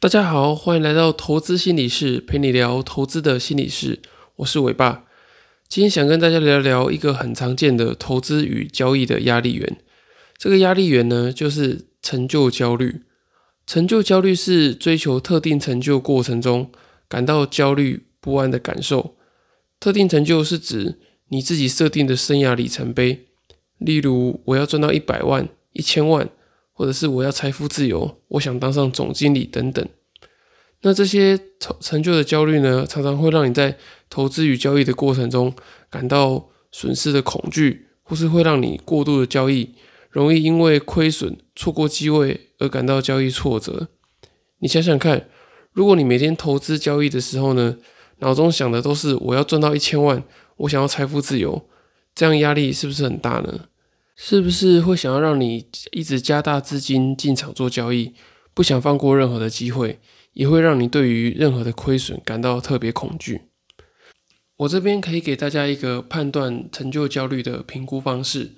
大家好，欢迎来到投资心理室，陪你聊投资的心理事。我是伟爸，今天想跟大家聊聊一个很常见的投资与交易的压力源。这个压力源呢，就是成就焦虑。成就焦虑是追求特定成就过程中感到焦虑不安的感受。特定成就是指你自己设定的生涯里程碑，例如我要赚到一百万、一千万。或者是我要财富自由，我想当上总经理等等。那这些成成就的焦虑呢，常常会让你在投资与交易的过程中感到损失的恐惧，或是会让你过度的交易，容易因为亏损错过机会而感到交易挫折。你想想看，如果你每天投资交易的时候呢，脑中想的都是我要赚到一千万，我想要财富自由，这样压力是不是很大呢？是不是会想要让你一直加大资金进场做交易，不想放过任何的机会，也会让你对于任何的亏损感到特别恐惧？我这边可以给大家一个判断成就焦虑的评估方式：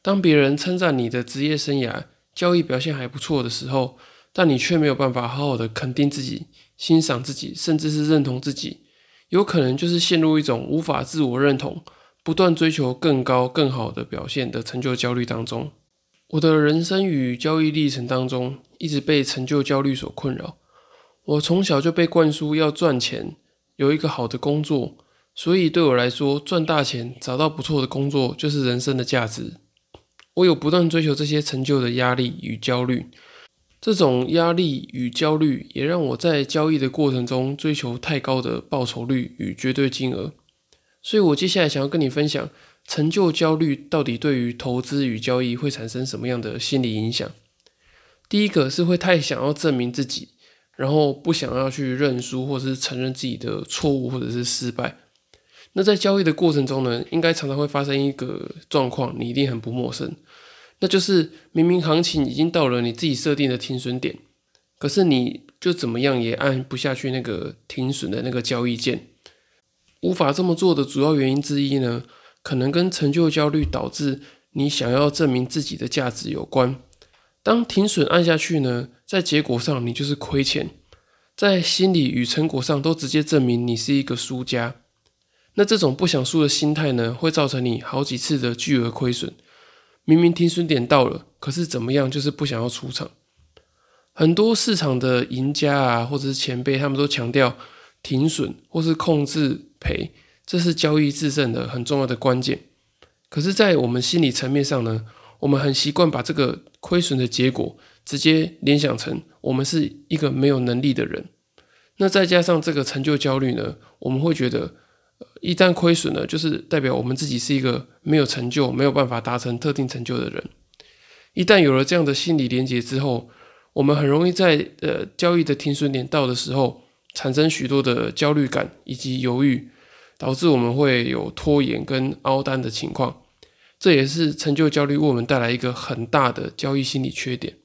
当别人称赞你的职业生涯交易表现还不错的时候，但你却没有办法好好的肯定自己、欣赏自己，甚至是认同自己，有可能就是陷入一种无法自我认同。不断追求更高、更好的表现的成就焦虑当中，我的人生与交易历程当中，一直被成就焦虑所困扰。我从小就被灌输要赚钱，有一个好的工作，所以对我来说，赚大钱、找到不错的工作就是人生的价值。我有不断追求这些成就的压力与焦虑，这种压力与焦虑也让我在交易的过程中追求太高的报酬率与绝对金额。所以，我接下来想要跟你分享，成就焦虑到底对于投资与交易会产生什么样的心理影响。第一个是会太想要证明自己，然后不想要去认输，或者是承认自己的错误或者是失败。那在交易的过程中呢，应该常常会发生一个状况，你一定很不陌生，那就是明明行情已经到了你自己设定的停损点，可是你就怎么样也按不下去那个停损的那个交易键。无法这么做的主要原因之一呢，可能跟成就焦虑导致你想要证明自己的价值有关。当停损按下去呢，在结果上你就是亏钱，在心理与成果上都直接证明你是一个输家。那这种不想输的心态呢，会造成你好几次的巨额亏损。明明停损点到了，可是怎么样就是不想要出场。很多市场的赢家啊，或者是前辈，他们都强调停损或是控制。赔，这是交易制胜的很重要的关键。可是，在我们心理层面上呢，我们很习惯把这个亏损的结果直接联想成我们是一个没有能力的人。那再加上这个成就焦虑呢，我们会觉得，一旦亏损了，就是代表我们自己是一个没有成就、没有办法达成特定成就的人。一旦有了这样的心理连结之后，我们很容易在呃交易的停损点到的时候，产生许多的焦虑感以及犹豫。导致我们会有拖延跟凹单的情况，这也是成就焦虑为我们带来一个很大的交易心理缺点。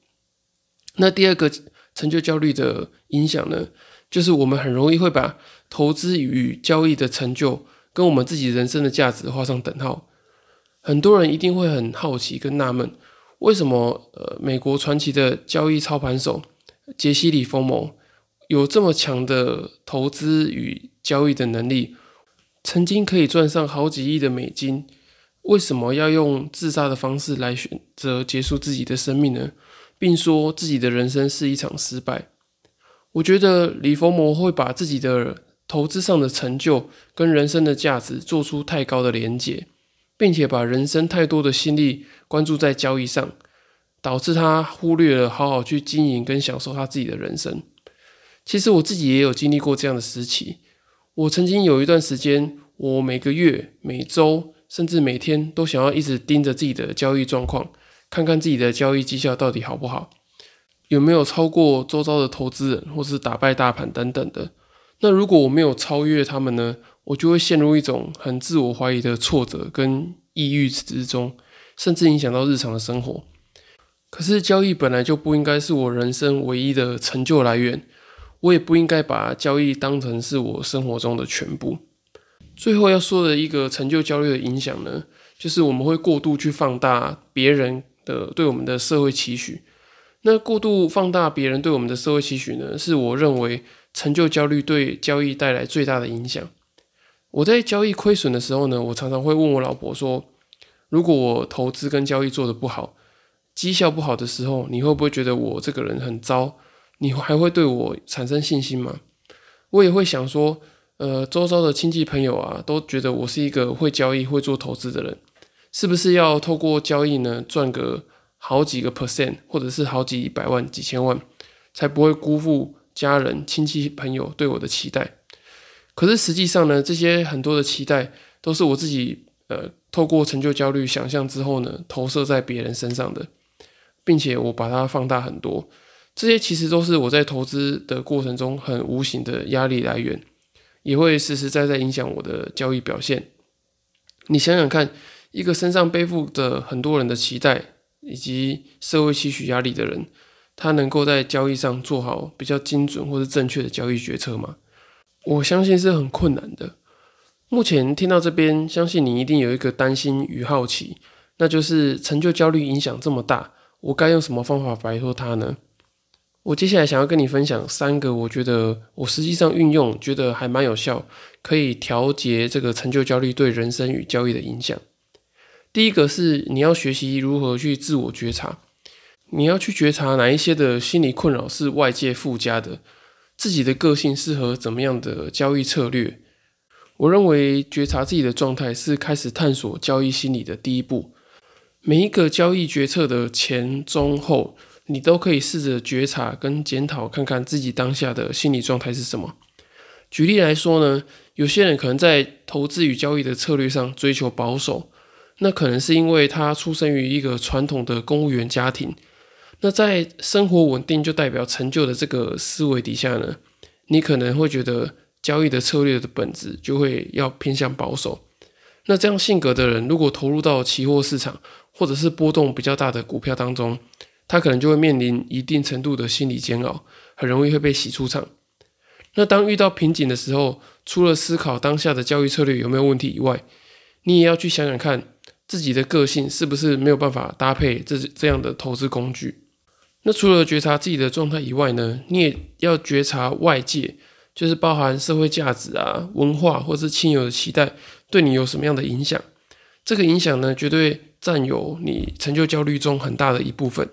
那第二个成就焦虑的影响呢，就是我们很容易会把投资与交易的成就跟我们自己人生的价值画上等号。很多人一定会很好奇跟纳闷，为什么呃美国传奇的交易操盘手杰西·里弗蒙有这么强的投资与交易的能力？曾经可以赚上好几亿的美金，为什么要用自杀的方式来选择结束自己的生命呢？并说自己的人生是一场失败。我觉得李佛摩会把自己的投资上的成就跟人生的价值做出太高的连结，并且把人生太多的心力关注在交易上，导致他忽略了好好去经营跟享受他自己的人生。其实我自己也有经历过这样的时期。我曾经有一段时间，我每个月、每周，甚至每天都想要一直盯着自己的交易状况，看看自己的交易绩效到底好不好，有没有超过周遭的投资人，或是打败大盘等等的。那如果我没有超越他们呢？我就会陷入一种很自我怀疑的挫折跟抑郁之中，甚至影响到日常的生活。可是交易本来就不应该是我人生唯一的成就来源。我也不应该把交易当成是我生活中的全部。最后要说的一个成就焦虑的影响呢，就是我们会过度去放大别人的对我们的社会期许。那过度放大别人对我们的社会期许呢，是我认为成就焦虑对交易带来最大的影响。我在交易亏损的时候呢，我常常会问我老婆说：“如果我投资跟交易做的不好，绩效不好的时候，你会不会觉得我这个人很糟？你还会对我产生信心吗？”我也会想说，呃，周遭的亲戚朋友啊，都觉得我是一个会交易、会做投资的人，是不是要透过交易呢赚个好几个 percent，或者是好几百万、几千万，才不会辜负家人、亲戚朋友对我的期待？可是实际上呢，这些很多的期待都是我自己呃透过成就焦虑想象之后呢，投射在别人身上的，并且我把它放大很多。这些其实都是我在投资的过程中很无形的压力来源，也会实实在在影响我的交易表现。你想想看，一个身上背负着很多人的期待以及社会期许压力的人，他能够在交易上做好比较精准或是正确的交易决策吗？我相信是很困难的。目前听到这边，相信你一定有一个担心与好奇，那就是成就焦虑影响这么大，我该用什么方法摆脱它呢？我接下来想要跟你分享三个，我觉得我实际上运用，觉得还蛮有效，可以调节这个成就焦虑对人生与交易的影响。第一个是你要学习如何去自我觉察，你要去觉察哪一些的心理困扰是外界附加的。自己的个性适合怎么样的交易策略？我认为觉察自己的状态是开始探索交易心理的第一步。每一个交易决策的前、中、后，你都可以试着觉察跟检讨，看看自己当下的心理状态是什么。举例来说呢，有些人可能在投资与交易的策略上追求保守，那可能是因为他出生于一个传统的公务员家庭。那在生活稳定就代表成就的这个思维底下呢，你可能会觉得交易的策略的本质就会要偏向保守。那这样性格的人，如果投入到期货市场或者是波动比较大的股票当中，他可能就会面临一定程度的心理煎熬，很容易会被洗出场。那当遇到瓶颈的时候，除了思考当下的交易策略有没有问题以外，你也要去想想看自己的个性是不是没有办法搭配这这样的投资工具。那除了觉察自己的状态以外呢，你也要觉察外界，就是包含社会价值啊、文化或是亲友的期待，对你有什么样的影响？这个影响呢，绝对占有你成就焦虑中很大的一部分。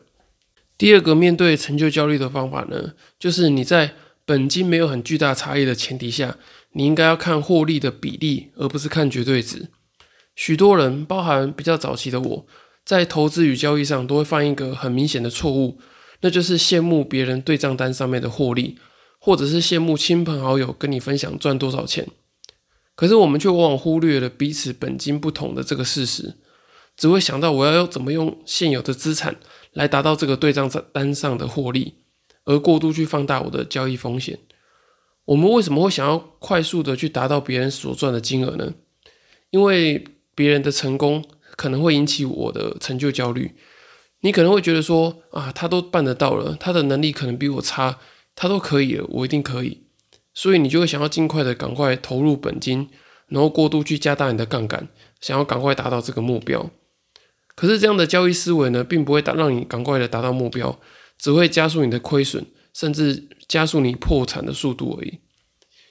第二个面对成就焦虑的方法呢，就是你在本金没有很巨大差异的前提下，你应该要看获利的比例，而不是看绝对值。许多人，包含比较早期的我，在投资与交易上都会犯一个很明显的错误。那就是羡慕别人对账单上面的获利，或者是羡慕亲朋好友跟你分享赚多少钱。可是我们却往往忽略了彼此本金不同的这个事实，只会想到我要怎么用现有的资产来达到这个对账单上的获利，而过度去放大我的交易风险。我们为什么会想要快速的去达到别人所赚的金额呢？因为别人的成功可能会引起我的成就焦虑。你可能会觉得说啊，他都办得到了，他的能力可能比我差，他都可以了，我一定可以，所以你就会想要尽快的赶快投入本金，然后过度去加大你的杠杆，想要赶快达到这个目标。可是这样的交易思维呢，并不会达让你赶快的达到目标，只会加速你的亏损，甚至加速你破产的速度而已。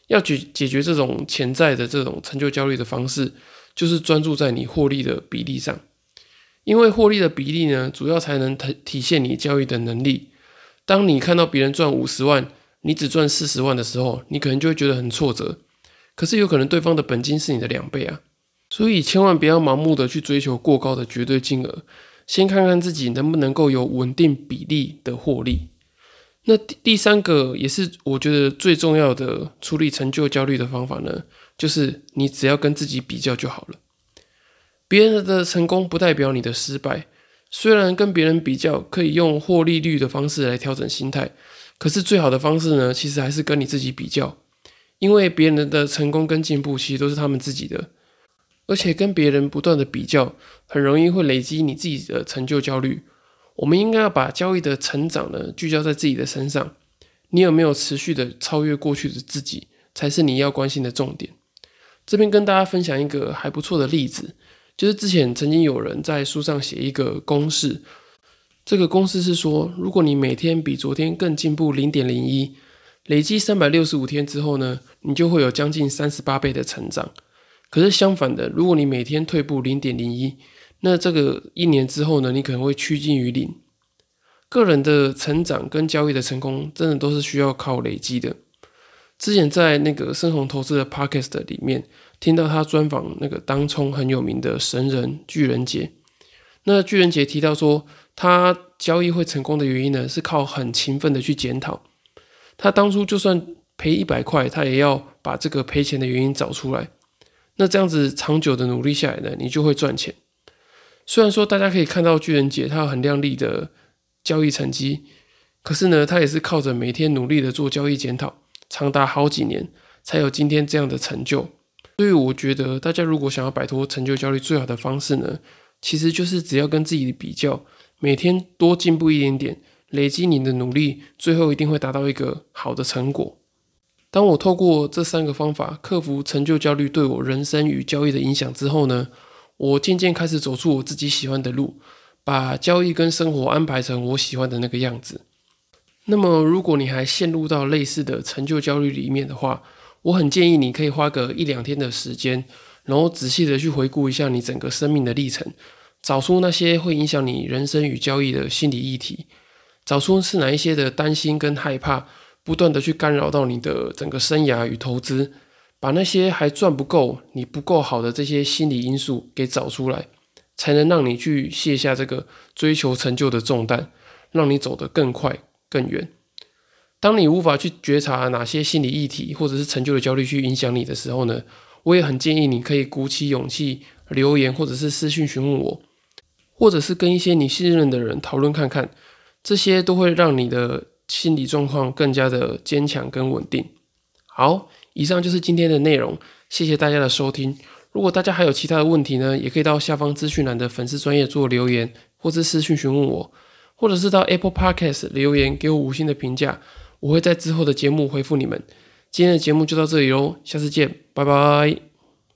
要解解决这种潜在的这种成就焦虑的方式，就是专注在你获利的比例上。因为获利的比例呢，主要才能体体现你交易的能力。当你看到别人赚五十万，你只赚四十万的时候，你可能就会觉得很挫折。可是有可能对方的本金是你的两倍啊，所以千万不要盲目的去追求过高的绝对金额，先看看自己能不能够有稳定比例的获利。那第第三个也是我觉得最重要的处理成就焦虑的方法呢，就是你只要跟自己比较就好了。别人的成功不代表你的失败。虽然跟别人比较可以用获利率的方式来调整心态，可是最好的方式呢，其实还是跟你自己比较。因为别人的成功跟进步其实都是他们自己的，而且跟别人不断的比较，很容易会累积你自己的成就焦虑。我们应该要把交易的成长呢聚焦在自己的身上。你有没有持续的超越过去的自己，才是你要关心的重点。这边跟大家分享一个还不错的例子。就是之前曾经有人在书上写一个公式，这个公式是说，如果你每天比昨天更进步零点零一，累积三百六十五天之后呢，你就会有将近三十八倍的成长。可是相反的，如果你每天退步零点零一，那这个一年之后呢，你可能会趋近于零。个人的成长跟交易的成功，真的都是需要靠累积的。之前在那个深红投资的 podcast 里面，听到他专访那个当冲很有名的神人巨人杰。那巨人杰提到说，他交易会成功的原因呢，是靠很勤奋的去检讨。他当初就算赔一百块，他也要把这个赔钱的原因找出来。那这样子长久的努力下来呢，你就会赚钱。虽然说大家可以看到巨人杰他有很亮丽的交易成绩，可是呢，他也是靠着每天努力的做交易检讨，长达好几年，才有今天这样的成就。所以我觉得，大家如果想要摆脱成就焦虑，最好的方式呢，其实就是只要跟自己比较，每天多进步一点点，累积你的努力，最后一定会达到一个好的成果。当我透过这三个方法克服成就焦虑对我人生与交易的影响之后呢，我渐渐开始走出我自己喜欢的路，把交易跟生活安排成我喜欢的那个样子。那么，如果你还陷入到类似的成就焦虑里面的话，我很建议你可以花个一两天的时间，然后仔细的去回顾一下你整个生命的历程，找出那些会影响你人生与交易的心理议题，找出是哪一些的担心跟害怕，不断的去干扰到你的整个生涯与投资，把那些还赚不够、你不够好的这些心理因素给找出来，才能让你去卸下这个追求成就的重担，让你走得更快更远。当你无法去觉察哪些心理议题或者是成就的焦虑去影响你的时候呢，我也很建议你可以鼓起勇气留言或者是私信询问我，或者是跟一些你信任的人讨论看看，这些都会让你的心理状况更加的坚强跟稳定。好，以上就是今天的内容，谢谢大家的收听。如果大家还有其他的问题呢，也可以到下方资讯栏的粉丝专业做留言，或者私信询问我，或者是到 Apple Podcast 留言给我五星的评价。我会在之后的节目回复你们。今天的节目就到这里喽，下次见，拜拜。